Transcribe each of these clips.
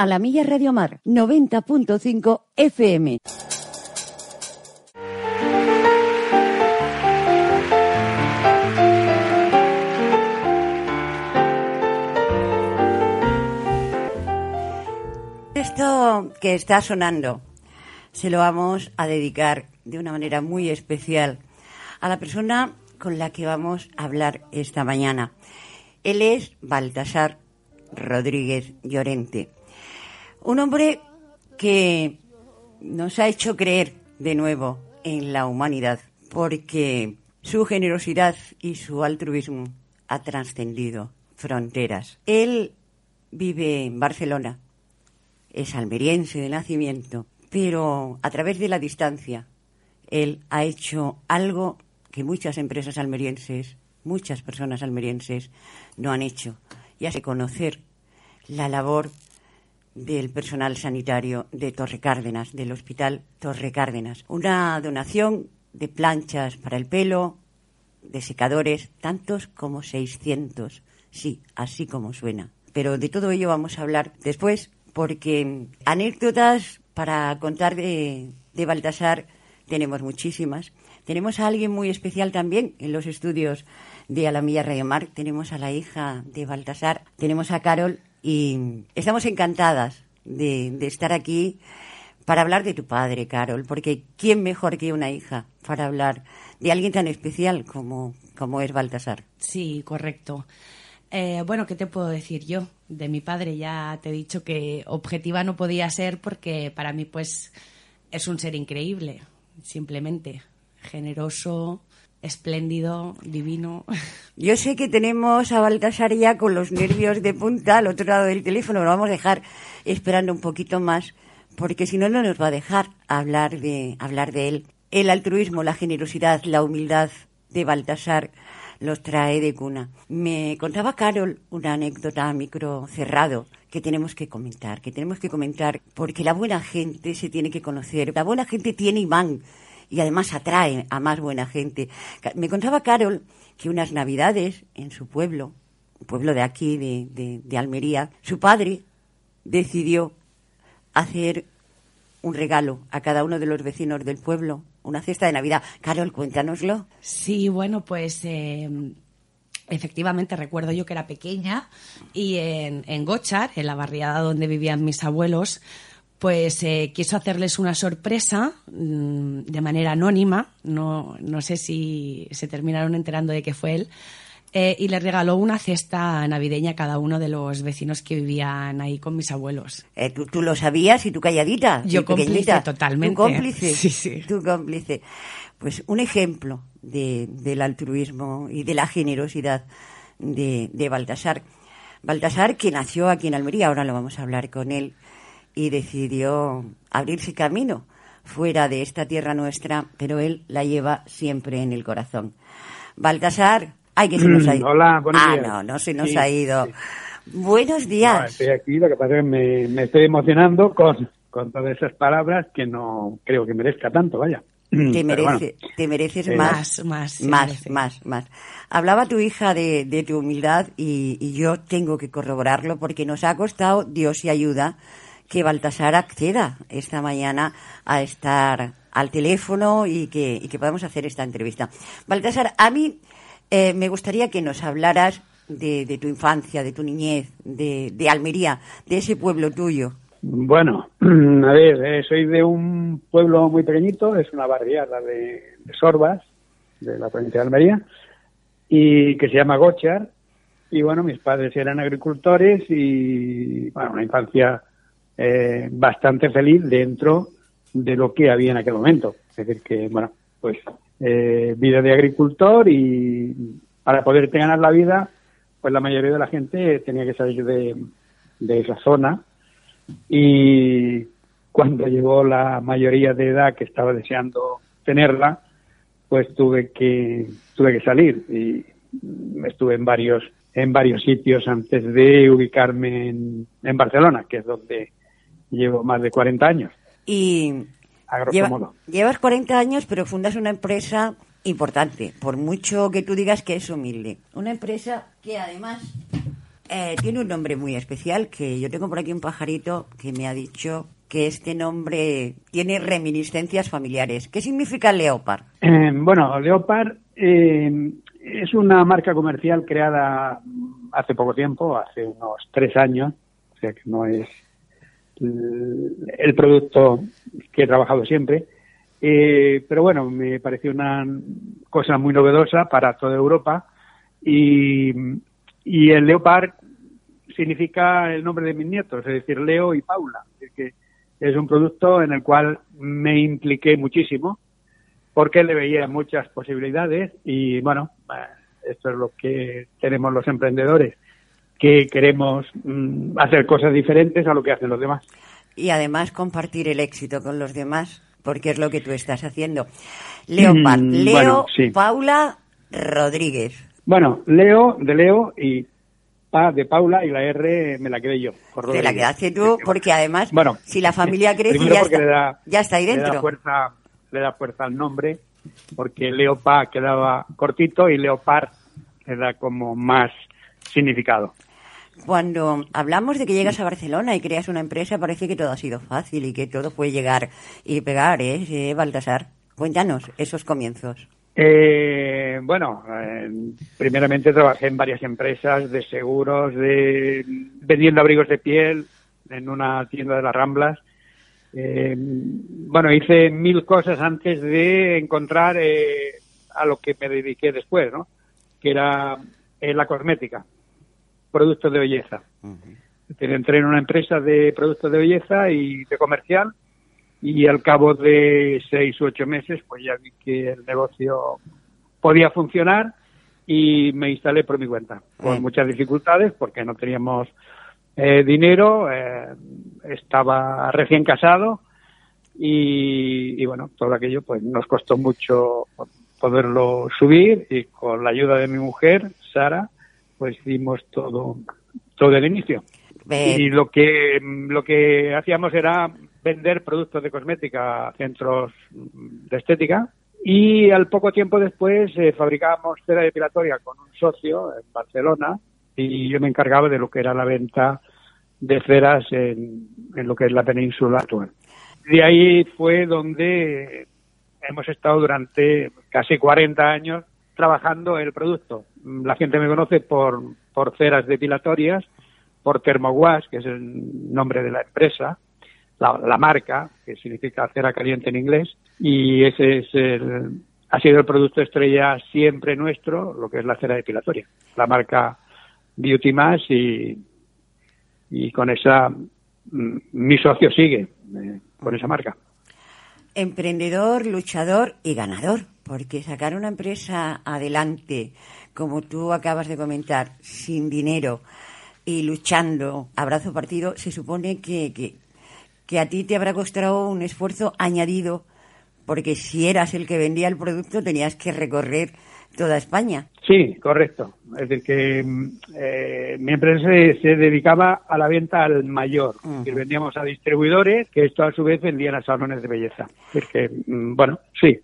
A la Milla Radio Mar 90.5 FM. Esto que está sonando se lo vamos a dedicar de una manera muy especial a la persona con la que vamos a hablar esta mañana. Él es Baltasar Rodríguez Llorente, un hombre que nos ha hecho creer de nuevo en la humanidad, porque su generosidad y su altruismo ha trascendido fronteras. Él vive en Barcelona, es almeriense de nacimiento, pero a través de la distancia, él ha hecho algo que muchas empresas almerienses, muchas personas almerienses no han hecho, y hace conocer la labor del personal sanitario de Torre Cárdenas, del Hospital Torre Cárdenas. Una donación de planchas para el pelo, de secadores, tantos como 600. Sí, así como suena. Pero de todo ello vamos a hablar después porque anécdotas para contar de, de Baltasar tenemos muchísimas. Tenemos a alguien muy especial también en los estudios de Alamilla Radio. Tenemos a la hija de Baltasar, tenemos a Carol y estamos encantadas de, estar aquí para hablar de tu padre, Carol, porque ¿quién mejor que una hija para hablar de alguien tan especial como, como es Baltasar? Sí, correcto. Eh, bueno, ¿qué te puedo decir yo? De mi padre ya te he dicho que objetiva no podía ser porque para mí pues es un ser increíble, simplemente. Generoso, espléndido, divino. Yo sé que tenemos a Baltasar ya con los nervios de punta al otro lado del teléfono, lo vamos a dejar esperando un poquito más porque si no, no nos va a dejar hablar de, hablar de él. El altruismo, la generosidad, la humildad de Baltasar los trae de cuna. Me contaba Carol una anécdota a micro cerrado que tenemos que comentar, que tenemos que comentar porque la buena gente se tiene que conocer. La buena gente tiene imán y además atrae a más buena gente. Me contaba Carol que unas navidades en su pueblo, un pueblo de aquí, de, de, Almería, su padre decidió hacer un regalo a cada uno de los vecinos del pueblo, una cesta de Navidad. Carol, cuéntanoslo. Sí, bueno, pues eh, efectivamente recuerdo yo que era pequeña y en, en Gochar, en la barriada donde vivían mis abuelos, pues eh, quiso hacerles una sorpresa mmm, de manera anónima, no, no sé si se terminaron enterando de que fue él, eh, y le regaló una cesta navideña a cada uno de los vecinos que vivían ahí con mis abuelos. Eh, ¿tú, ¿tú, lo sabías y tú calladita? Yo cómplice pequeñita. totalmente. ¿Tú cómplice? Sí, sí. Tú cómplice. Pues un ejemplo de, del altruismo y de la generosidad de, de Baltasar. Baltasar, que nació aquí en Almería, ahora lo vamos a hablar con él, y decidió abrirse camino fuera de esta tierra nuestra, pero él la lleva siempre en el corazón. Baltasar, ay, que se nos ha ido. Hola, buenos ah, días. no, no se nos Sí, ha ido. sí. Buenos días. No, estoy aquí, lo que pasa es que me, me estoy emocionando con, con todas esas palabras que no creo que merezca tanto, vaya. Te, Pero merece, bueno, te mereces eh, más, Más, más, se más, merece. más, más. Hablaba tu hija de, de tu humildad y, y yo tengo que corroborarlo porque nos ha costado, Dios y ayuda, que Baltasar acceda esta mañana a estar al teléfono y que, y que podamos hacer esta entrevista. Baltasar, a mí eh, me gustaría que nos hablaras de, de tu infancia, de tu niñez, de, de Almería, de ese pueblo tuyo. Bueno, a ver, eh, soy de un pueblo muy pequeñito, es una barriada de, Sorbas, de la provincia de Almería, y que se llama Gochar. Y bueno, mis padres eran agricultores y, bueno, una infancia eh, bastante feliz dentro de lo que había en aquel momento. Es decir, que, bueno, pues eh, vida de agricultor y para poderte ganar la vida, pues la mayoría de la gente tenía que salir de, de esa zona y cuando llegó la mayoría de edad que estaba deseando tenerla, pues tuve que tuve que salir y estuve en varios en varios sitios antes de ubicarme en, en Barcelona, que es donde llevo más de 40 años. Y A grosso lleva- modo. llevas 40 años, pero fundas una empresa importante, por mucho que tú digas que es humilde. Una empresa que además eh, tiene un nombre muy especial, que yo tengo por aquí un pajarito que me ha dicho que este nombre tiene reminiscencias familiares. ¿Qué significa Leopard? Eh, bueno, Leopard eh, es una marca comercial creada hace poco tiempo, hace unos tres años, o sea que no es el, producto que he trabajado siempre. Eh, pero bueno, me pareció una cosa muy novedosa para toda Europa y, y el Leopard significa el nombre de mis nietos, es decir, Leo y Paula. Es que es un producto en el cual me impliqué muchísimo porque le veía muchas posibilidades y bueno, eh, esto es lo que tenemos los emprendedores, que queremos mm, hacer cosas diferentes a lo que hacen los demás. Y además compartir el éxito con los demás, porque es lo que tú estás haciendo. Leopard, Mm, Leo, bueno, sí. Paula Rodríguez. Bueno, Leo de Leo y Pa de Paula y la R me la quedé yo. por Te la quedaste tú, porque además, Bueno, si la familia crece, ya está, le da- ya está ahí Le da dentro. fuerza, le da fuerza al nombre, porque Leopa quedaba cortito y Leopard le da como más significado. Cuando hablamos de que llegas a Barcelona y creas una empresa, parece que todo ha sido fácil y que todo puede llegar y pegar, ¿eh, eh, Baltasar? Cuéntanos esos comienzos. Eh, bueno, eh, primeramente trabajé en varias empresas de seguros, de vendiendo abrigos de piel en una tienda de las Ramblas. Eh, bueno, hice mil cosas antes de encontrar eh, a lo que me dediqué después, ¿no? Que era eh, la cosmética, productos de belleza. Decir, Entré en una empresa de productos de belleza y de comercial y al cabo de seis u ocho meses pues ya vi que el negocio podía funcionar y me instalé por mi cuenta con Mm. muchas dificultades porque no teníamos eh, dinero eh, estaba recién casado y, y bueno todo aquello pues nos costó mucho poderlo subir y con la ayuda de mi mujer Sara pues hicimos todo todo el inicio Eh, y lo que lo que hacíamos era vender productos de cosmética a centros de estética y al poco tiempo después eh, fabricábamos cera depilatoria con un socio en Barcelona y yo me encargaba de lo que era la venta de ceras en, en lo que es la península actual. De ahí fue donde hemos estado durante casi 40 años trabajando el producto. La gente me conoce por, por ceras depilatorias, por Thermowash, que es el nombre de la empresa, la, la marca, que significa cera caliente en inglés, y ese es el, ha sido el producto estrella siempre nuestro, lo que es la cera depilatoria, la marca Beauty Mash y, y con esa mm, mi socio sigue eh, con esa marca. Emprendedor, luchador y ganador, porque sacar una empresa adelante, como tú acabas de comentar, sin dinero y luchando a brazo partido, se supone que, que, que a ti te habrá costado un esfuerzo añadido, porque si eras el que vendía el producto tenías que recorrer toda España. Sí, correcto. Es decir, que mm, eh, mi empresa se, se dedicaba a la venta al mayor. Decir, vendíamos a distribuidores que esto a su vez vendían a salones de belleza. Es que, mm, bueno, sí.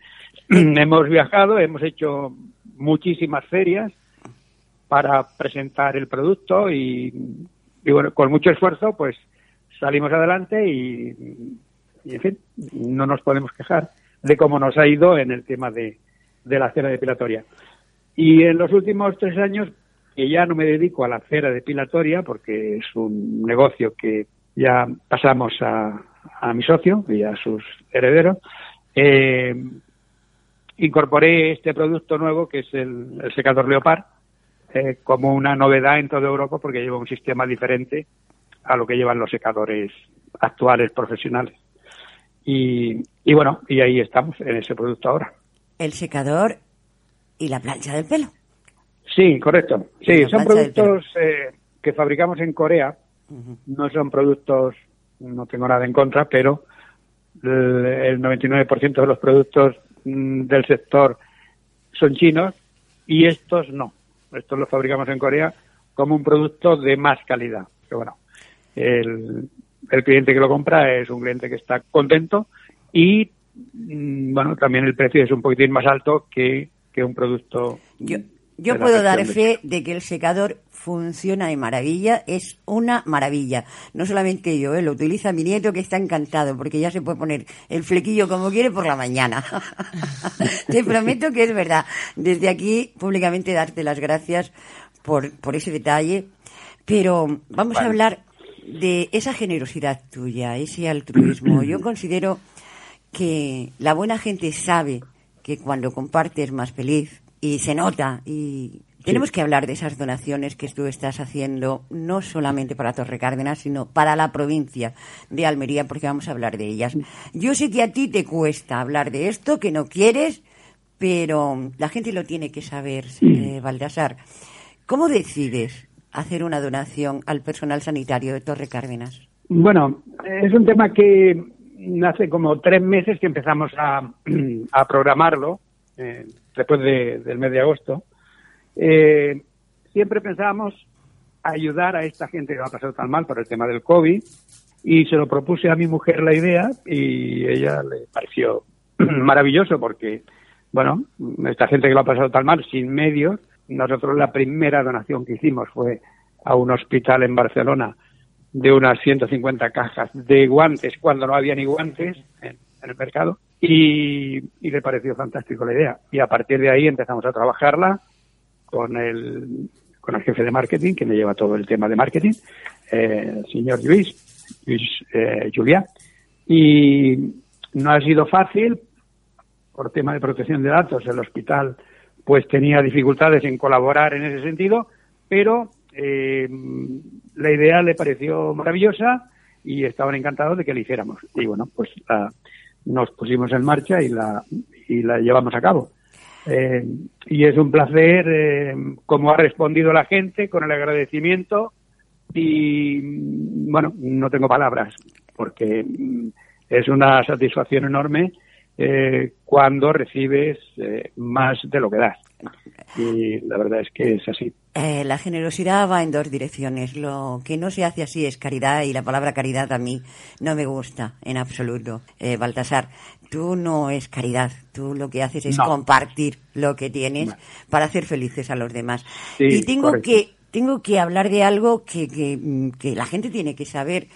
hemos viajado, hemos hecho muchísimas ferias para presentar el producto y, bueno, con mucho esfuerzo pues salimos adelante y, y, en fin, no nos podemos quejar de cómo nos ha ido en el tema de, de la cera depilatoria. Y en los últimos tres años, que ya no me dedico a la cera depilatoria, porque es un negocio que ya pasamos a, a mi socio y a sus herederos, eh, incorporé este producto nuevo, que es el, el secador Leopard, eh, como una novedad en toda Europa, porque lleva un sistema diferente a lo que llevan los secadores actuales profesionales. Y, y bueno, y ahí estamos, en ese producto ahora. El secador y la plancha del pelo. Sí, correcto. Sí, son productos eh, que fabricamos en Corea. No son productos, no tengo nada en contra, pero el, el 99% de los productos del sector son chinos y estos no. Estos los fabricamos en Corea como un producto de más calidad. Pero bueno, el, el cliente que lo compra es un cliente que está contento y mm, bueno, también el precio es un poquitín más alto que, que un producto. Yo puedo dar de- fe de que el secador funciona de maravilla, es una maravilla. No solamente yo, ¿eh? lo utiliza mi nieto que está encantado porque ya se puede poner el flequillo como quiere por la mañana. Te prometo que es verdad. Desde aquí, públicamente, darte las gracias por, por ese detalle. Pero vamos a hablar de esa generosidad tuya, ese altruismo. Yo considero que la buena gente sabe que cuando comparte es más feliz y se nota y tenemos que hablar de esas donaciones que tú estás haciendo no solamente para Torre Cárdenas sino para la provincia de Almería porque vamos a hablar de ellas. Yo sé que a ti te cuesta hablar de esto, que no quieres, pero la gente lo tiene que saber, eh, Baltasar. ¿Cómo decides hacer una donación al personal sanitario de Torre Cárdenas? Bueno, es un tema que hace como tres meses que empezamos a, a programarlo, eh, después de- del mes de agosto. Eh, siempre pensábamos ayudar a esta gente que lo ha pasado tan mal por el tema del COVID y se lo propuse a mi mujer la idea y ella le pareció maravilloso porque, bueno, esta gente que lo ha pasado tan mal sin medios, nosotros la primera donación que hicimos fue a un hospital en Barcelona de unas 150 cajas de guantes cuando no había ni guantes en, en el mercado y, y le pareció fantástico la idea. Y a partir de ahí empezamos a trabajarla con el, con el jefe de marketing, que me lleva todo el tema de marketing, eh, el señor Luis, Luis eh, Juliá. Y no ha sido fácil por tema de protección de datos. El hospital pues tenía dificultades en colaborar en ese sentido, pero eh, la idea le pareció maravillosa y estaban encantados de que la hiciéramos. Y bueno, pues la- nos pusimos en marcha y la, y la llevamos a cabo. Eh, y es un placer eh, cómo ha respondido la gente con el agradecimiento y bueno, no tengo palabras porque mm, es una satisfacción enorme eh, cuando recibes eh, más de lo que das. Y la verdad es que es así. Eh, la generosidad va en dos direcciones. Lo que no se hace así es caridad y la palabra caridad a mí no me gusta en absoluto. Eh, Baltasar, tú no es caridad. Tú lo que haces es No. compartir lo que tienes para hacer felices a los demás. Sí, y tengo correcto. que tengo que hablar de algo que, que, mm, que la gente tiene que saber,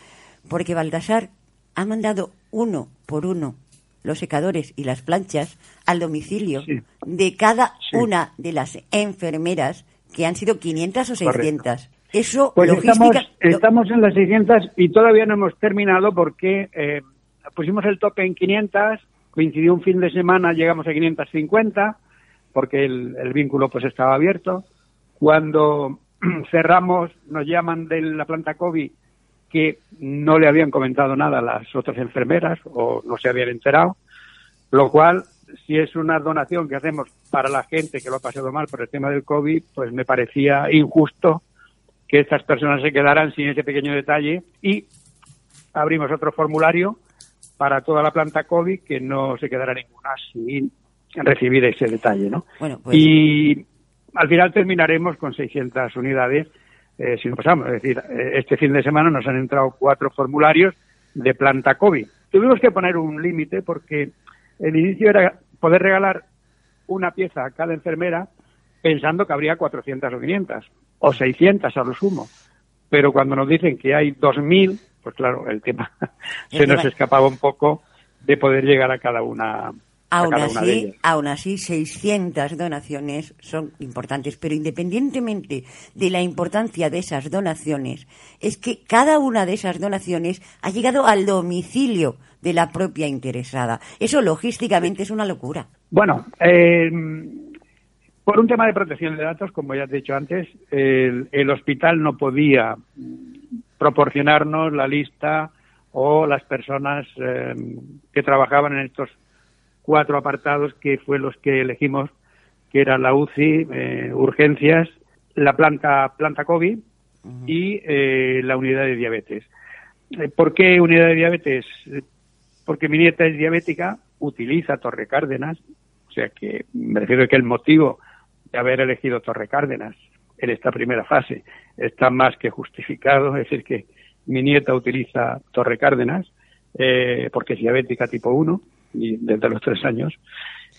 porque Baltasar ha mandado uno por uno los secadores y las planchas al domicilio Sí. de cada Sí. una de las enfermeras, que han sido 500 o Correcto. 600. Eso, Pues logística... estamos, lo- estamos en las 600 y todavía no hemos terminado porque eh, pusimos el tope en 500, coincidió un fin de semana, llegamos a 550 porque el, el vínculo pues estaba abierto. Cuando cerramos, nos llaman de la planta COVID que no le habían comentado nada a las otras enfermeras o no se habían enterado, lo cual, si es una donación que hacemos para la gente que lo ha pasado mal por el tema del COVID, pues me parecía injusto que estas personas se quedaran sin ese pequeño detalle y abrimos otro formulario para toda la planta COVID que no se quedara ninguna sin recibir ese detalle, ¿no? Bueno, pues- Y al final terminaremos con 600 unidades eh, si no pasamos. Es decir, eh, este fin de semana nos han entrado cuatro formularios de planta COVID. Tuvimos que poner un límite porque el inicio era poder regalar una pieza a cada enfermera pensando que habría 400 o 500 o 600 a lo sumo. Pero cuando nos dicen que hay 2.000, pues claro, el tema se nos escapaba un poco de poder llegar a cada una, Aún así, aún así, 600 donaciones son importantes, pero independientemente de la importancia de esas donaciones, es que cada una de esas donaciones ha llegado al domicilio de la propia interesada. Eso logísticamente es una locura. Bueno, eh, por un tema de protección de datos, como ya te he dicho antes, el, el hospital no podía proporcionarnos la lista o las personas eh, que trabajaban en estos cuatro apartados que fue los que elegimos que era la UCI, eh, urgencias, la planta, planta COVID y eh, la unidad de diabetes. Eh, ¿Por qué unidad de diabetes? Porque mi nieta es diabética, utiliza Torre Cárdenas, o sea que me refiero a que el motivo de haber elegido Torre Cárdenas en esta primera fase está más que justificado, es decir, que mi nieta utiliza Torre Cárdenas eh, porque es diabética tipo 1 y desde los tres años.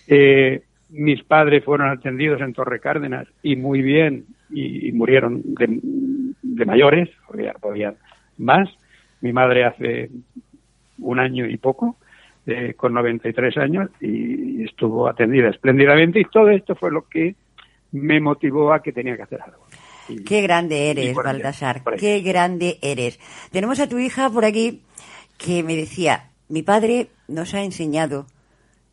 Eh, mis padres fueron atendidos en Torre Cárdenas y muy bien y, y murieron de, de mayores, podían más. Mi madre hace un año y poco, eh, con 93 años, y estuvo atendida espléndidamente y todo esto fue lo que me motivó a que tenía que hacer algo. Y- Qué grande eres, Baltasar. Qué grande eres. Tenemos a tu hija por aquí que me decía, mi padre nos ha enseñado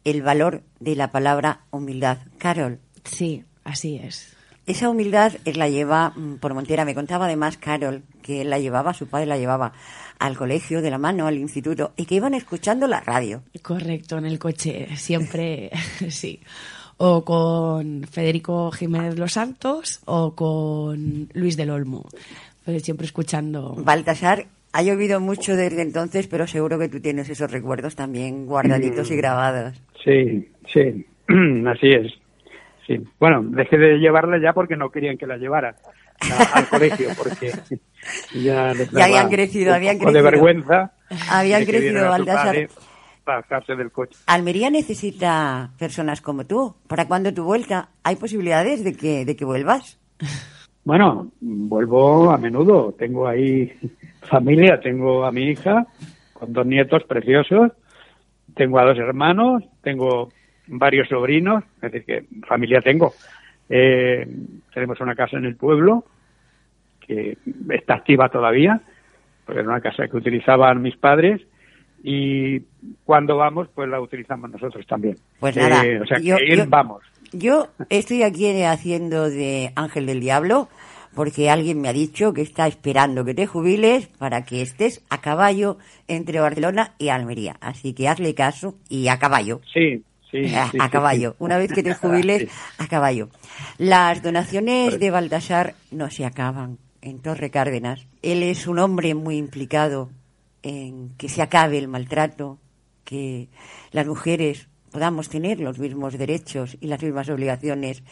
el valor de la palabra humildad. Carol, Sí, así es. esa humildad él la lleva mm, por Montera. Me contaba además Carol que él la llevaba, su padre la llevaba al colegio de la mano, al instituto, y que iban escuchando la radio. Correcto, en el coche, siempre sí. O con Federico Jiménez Los Santos o con Luis del Olmo. Pero siempre escuchando. Baltasar, ha llovido mucho desde entonces, pero seguro que tú tienes esos recuerdos también guardaditos y grabados. Sí, sí, así es. Sí. Bueno, dejé de llevarla ya porque no querían que la llevara al colegio, porque ya les Ya habían crecido, un habían poco de crecido. vergüenza. Habían de crecido, Baltasar. bajarse del coche. Almería necesita personas como tú. ¿Para cuándo tu vuelta? ¿Hay posibilidades de que, de que vuelvas? Bueno, vuelvo a menudo. Tengo ahí familia, tengo a mi hija con dos nietos preciosos, tengo a dos hermanos, tengo varios sobrinos, es decir, que familia tengo. Eh, tenemos una casa en el pueblo que está activa todavía, porque era una casa que utilizaban mis padres y cuando vamos, pues la utilizamos nosotros también. Pues Eh, nada, o sea, que yo- ir yo- vamos. Yo estoy aquí haciendo de ángel del diablo porque alguien me ha dicho que está esperando que te jubiles para que estés a caballo entre Barcelona y Almería. Así que hazle caso y a caballo. Sí, sí. a, sí, a caballo. sí. Una vez que te jubiles, a caballo. Las donaciones de Baltasar no se acaban en Torre Cárdenas. Él es un hombre muy implicado en que se acabe el maltrato, que las mujeres podamos tener los mismos derechos y las mismas obligaciones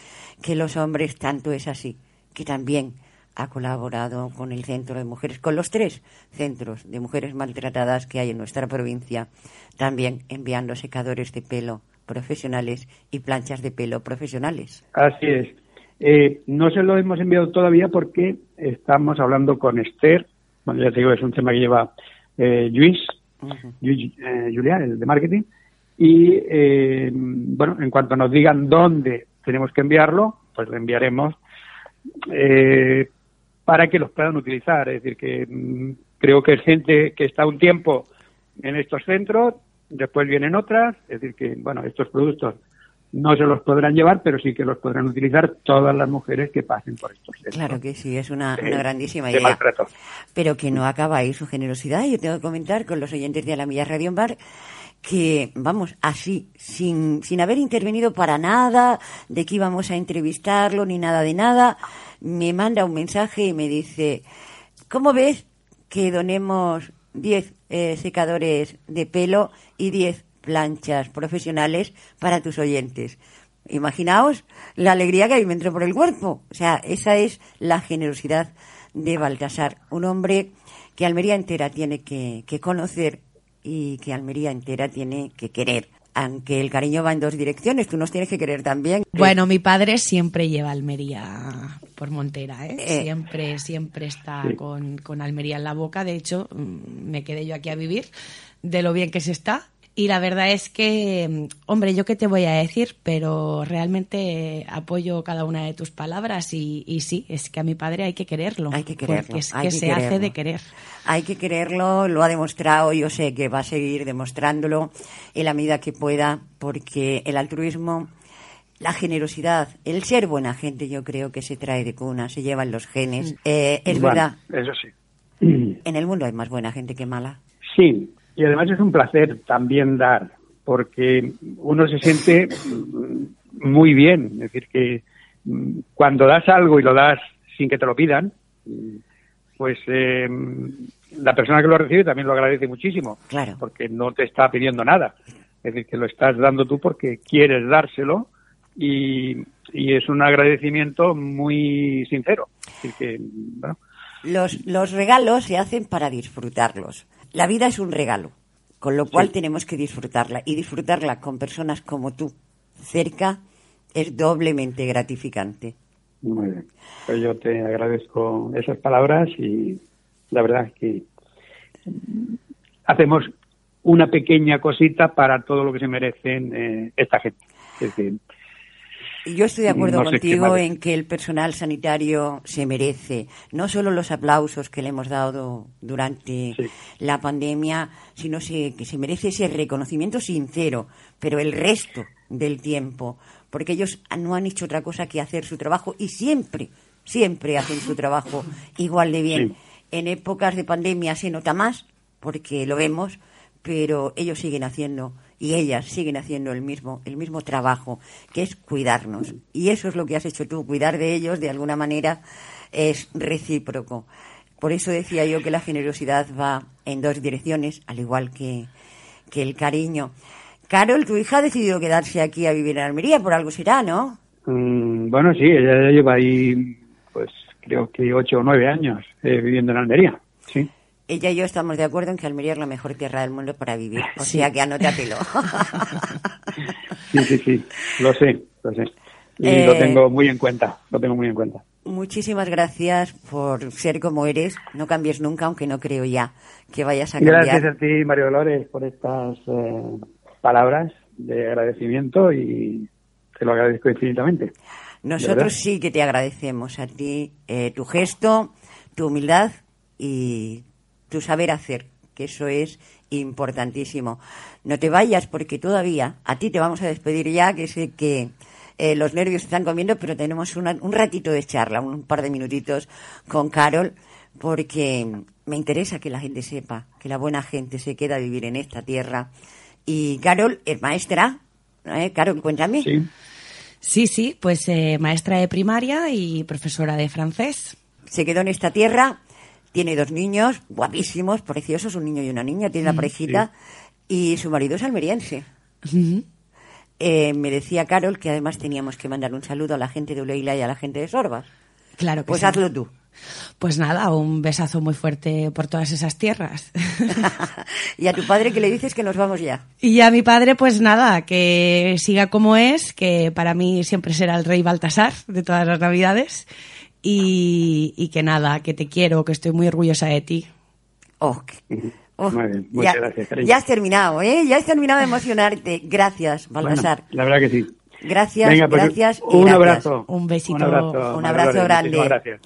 que los hombres, tanto es así, que también ha colaborado con el Centro de Mujeres, con los tres centros de mujeres maltratadas que hay en nuestra provincia, también enviando secadores de pelo profesionales y planchas de pelo profesionales. Así es. Eh, no se lo hemos enviado todavía porque estamos hablando con Esther. Bueno, ya te digo, es un tema que lleva eh, Luis, Luis, eh, Julián, el de marketing. Y eh, bueno, en cuanto nos digan dónde tenemos que enviarlo, pues lo enviaremos eh, para que los puedan utilizar. Es decir, que mm, creo que es gente que está un tiempo en estos centros, después vienen otras. Es decir, que bueno, estos productos no se los podrán llevar, pero sí que los podrán utilizar todas las mujeres que pasen por estos centros. Claro que sí, es una, una grandísima de idea. maltrato. Pero que no acaba ahí su generosidad. Yo tengo que comentar con los oyentes de Alamilla Radio en Bar que, vamos, así, sin, sin haber intervenido para nada, de que íbamos a entrevistarlo ni nada de nada, me manda un mensaje y me dice, ¿cómo ves que donemos 10 eh, secadores de pelo y 10 planchas profesionales para tus oyentes? Imaginaos la alegría que a mí me entró por el cuerpo. O sea, esa es la generosidad de Baltasar, un hombre que Almería entera tiene que, que conocer y que Almería entera tiene que querer. Aunque el cariño va en dos direcciones, tú nos tienes que querer también. Bueno, mi padre siempre lleva Almería por Montera, ¿eh? Eh. Siempre, siempre está Sí. con, con Almería en la boca. De hecho, mm, me quedé yo aquí a vivir de lo bien que se está. Y la verdad es que, hombre, yo qué te voy a decir, pero realmente apoyo cada una de tus palabras y, y sí, es que a mi padre hay que quererlo. Hay que quererlo, Porque es hay que que se hace de querer. Hay que quererlo, lo ha demostrado, yo sé que va a seguir demostrándolo en la medida que pueda, porque el altruismo, la generosidad, el ser buena gente, yo creo que se trae de cuna, se lleva en los genes. Eh, es Bueno, verdad, Eso sí. en el mundo hay más buena gente que mala. Sí, y además es un placer también dar, porque uno se siente muy bien. Es decir, que mm, cuando das algo y lo das sin que te lo pidan, pues eh, la persona que lo recibe también lo agradece muchísimo. Claro. Porque no te está pidiendo nada. Es decir, que lo estás dando tú porque quieres dárselo y, y es un agradecimiento muy sincero. Es decir, que, bueno, Los, los regalos se hacen para disfrutarlos. La vida es un regalo, con lo cual tenemos que disfrutarla. Y disfrutarla con personas como tú cerca es doblemente gratificante. Muy bien. Pues yo te agradezco esas palabras y la verdad es que hacemos una pequeña cosita para todo lo que se merecen eh, esta gente. Es decir, Yo estoy de acuerdo No contigo en que el personal sanitario se merece no solo los aplausos que le hemos dado durante Sí. la pandemia, sino se- que se merece ese reconocimiento sincero, pero el resto del tiempo, porque ellos no han hecho otra cosa que hacer su trabajo y siempre, siempre hacen su trabajo igual de bien. Sí. En épocas de pandemia se nota más, porque lo vemos, pero ellos siguen haciendo y ellas siguen haciendo el mismo el mismo trabajo que es cuidarnos y eso es lo que has hecho tú cuidar de ellos de alguna manera es recíproco por eso decía yo que la generosidad va en dos direcciones al igual que, que el cariño Carol tu hija ha decidido quedarse aquí a vivir en Almería por algo será no mm, bueno, sí, ella lleva ahí, pues creo que ocho o nueve años eh, viviendo en Almería. Sí. Ella y yo estamos de acuerdo en que Almería es la mejor tierra del mundo para vivir o Sí. sea que anótatelo Sí, sí, sí, lo sé, lo sé. Y Eh, lo tengo muy en cuenta, lo tengo muy en cuenta. Muchísimas gracias por ser como eres. No cambies nunca, aunque no creo ya que vayas a cambiar. Gracias a ti, Mario Dolores, por estas eh, palabras de agradecimiento y te lo agradezco infinitamente. Nosotros sí que te agradecemos a ti eh, tu gesto, tu humildad y tu saber hacer, que eso es importantísimo. No te vayas porque todavía a ti te vamos a despedir ya, que sé que eh, los nervios están comiendo, pero tenemos una- un ratito de charla, un par de minutitos con Carol, porque me interesa que la gente sepa que la buena gente se queda a vivir en esta tierra. Y Carol es maestra. ¿eh? Carol, cuéntame. Sí. Sí, sí, pues eh, maestra de primaria y profesora de francés. se quedó en esta tierra, tiene dos niños guapísimos, preciosos, un niño y una niña, tiene una parejita y su marido es almeriense. Eh, me decía Carol que además teníamos que mandar un saludo a la gente de Uleila y a la gente de Sorbas. Claro que Pues sí. hazlo tú. Pues nada, un besazo muy fuerte por todas esas tierras. y a tu padre que le dices que nos vamos ya. y a mi padre, pues nada, que siga como es, que para mí siempre será el rey Baltasar de todas las navidades. Y, y que nada, que te quiero, que estoy muy orgullosa de ti. Oh, oh, Muy bien, muchas ya, gracias, cariño. ya has terminado, ¿eh? Ya has terminado de emocionarte. Gracias, Bueno, Baltasar. la verdad que sí. Gracias, Venga, pues, gracias y un gracias. abrazo. Un besito. Un abrazo, Un abrazo Dolores, grande. gracias.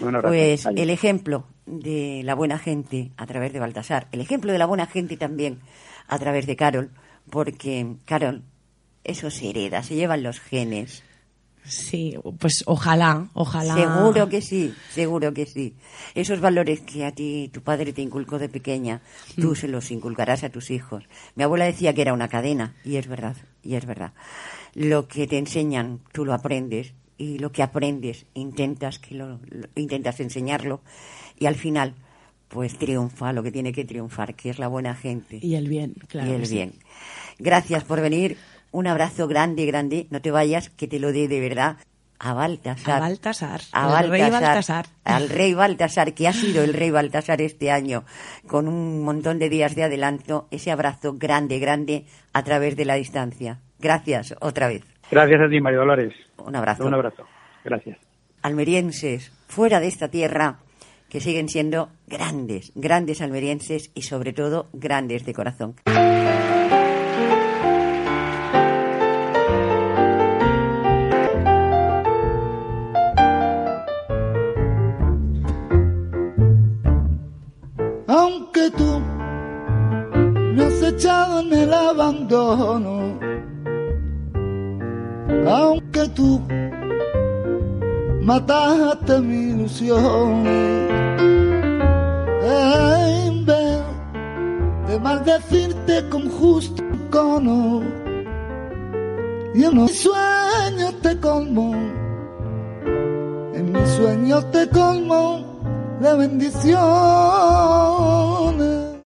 Un abrazo. Pues Adiós. el ejemplo de la buena gente a través de Baltasar, el ejemplo de la buena gente también a través de Carol, porque Carol, eso se hereda, se llevan los genes. Sí, pues ojalá, ojalá. Seguro que sí, seguro que sí. Esos valores que a ti tu padre te inculcó de pequeña, tú se los inculcarás a tus hijos. Mi abuela decía que era una cadena, y es verdad, y es verdad. Lo que te enseñan, tú lo aprendes, y lo que aprendes, intentas que lo, lo- intentas enseñarlo, y al final, pues triunfa lo que tiene que triunfar, que es la buena gente Y el bien, claro. y el sí. bien. Gracias por venir. Un abrazo grande, grande. No te vayas, que te lo dé de verdad a Baltasar. A Baltasar, A el rey Baltasar. Al rey Baltasar, que ha sido el rey Baltasar este año, con un montón de días de adelanto. Ese abrazo grande, grande, a través de la distancia. Gracias, otra vez. Gracias a ti, Mario Dolores. Un abrazo. Un abrazo. Gracias. Almerienses, fuera de esta tierra, que siguen siendo grandes, grandes almerienses y sobre todo grandes de corazón. Mataste mi ilusión, en vez de maldecirte con justo cono Y en mis